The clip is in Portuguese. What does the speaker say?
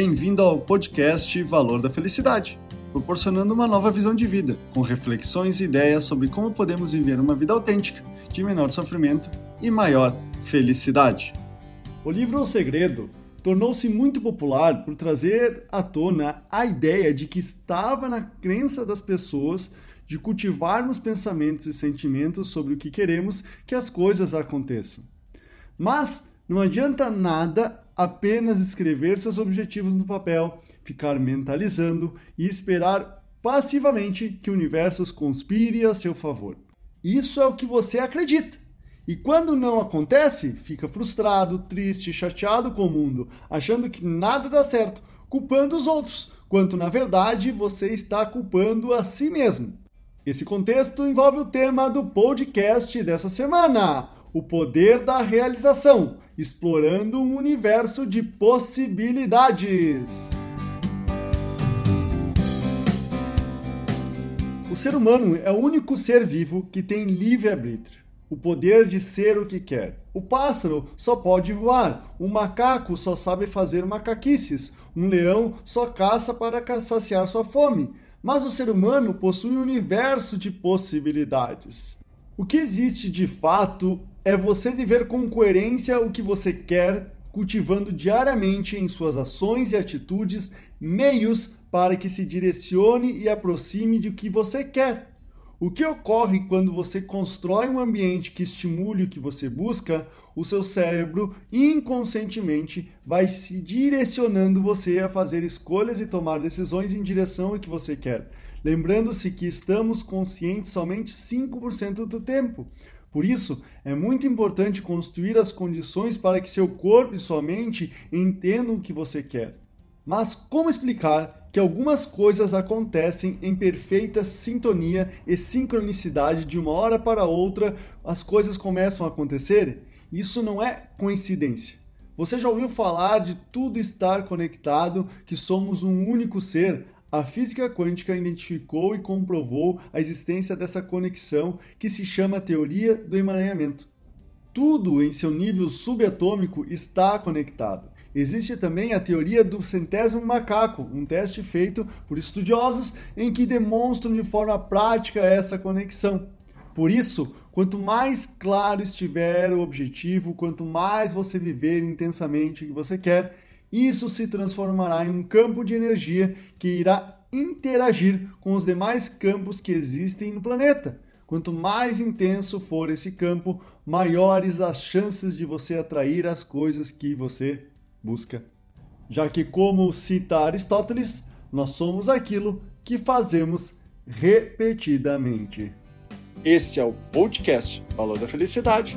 Bem-vindo ao podcast Valor da Felicidade, proporcionando uma nova visão de vida, com reflexões e ideias sobre como podemos viver uma vida autêntica, de menor sofrimento e maior felicidade. O livro O Segredo tornou-se muito popular por trazer à tona a ideia de que estava na crença das pessoas de cultivarmos pensamentos e sentimentos sobre o que queremos que as coisas aconteçam. Mas não adianta nada apenas escrever seus objetivos no papel, ficar mentalizando e esperar passivamente que o universo conspire a seu favor. Isso é o que você acredita. E quando não acontece, fica frustrado, triste, chateado com o mundo, achando que nada dá certo, culpando os outros, quanto na verdade você está culpando a si mesmo. Esse contexto envolve o tema do podcast dessa semana: o poder da realização explorando um universo de possibilidades. O ser humano é o único ser vivo que tem livre-arbítrio, o poder de ser o que quer. O pássaro só pode voar, o macaco só sabe fazer macaquices, um leão só caça para saciar sua fome. Mas o ser humano possui um universo de possibilidades. O que existe de fato é você viver com coerência o que você quer, cultivando diariamente em suas ações e atitudes meios para que se direcione e aproxime de que você quer. O que ocorre quando você constrói um ambiente que estimule o que você busca, o seu cérebro inconscientemente vai se direcionando você a fazer escolhas e tomar decisões em direção ao que você quer. Lembrando-se que estamos conscientes somente 5% do tempo. Por isso, é muito importante construir as condições para que seu corpo e sua mente entendam o que você quer. Mas como explicar que algumas coisas acontecem em perfeita sintonia e sincronicidade de uma hora para outra, as coisas começam a acontecer? Isso não é coincidência. Você já ouviu falar de tudo estar conectado, que somos um único ser? A física quântica identificou e comprovou a existência dessa conexão que se chama teoria do emaranhamento. Tudo em seu nível subatômico está conectado. Existe também a teoria do centésimo macaco, um teste feito por estudiosos em que demonstram de forma prática essa conexão. Por isso, quanto mais claro estiver o objetivo, quanto mais você viver intensamente o que você quer, isso se transformará em um campo de energia que irá interagir com os demais campos que existem no planeta. Quanto mais intenso for esse campo, maiores as chances de você atrair as coisas que você busca. Já que, como cita Aristóteles, nós somos aquilo que fazemos repetidamente. Esse é o podcast Valor da Felicidade.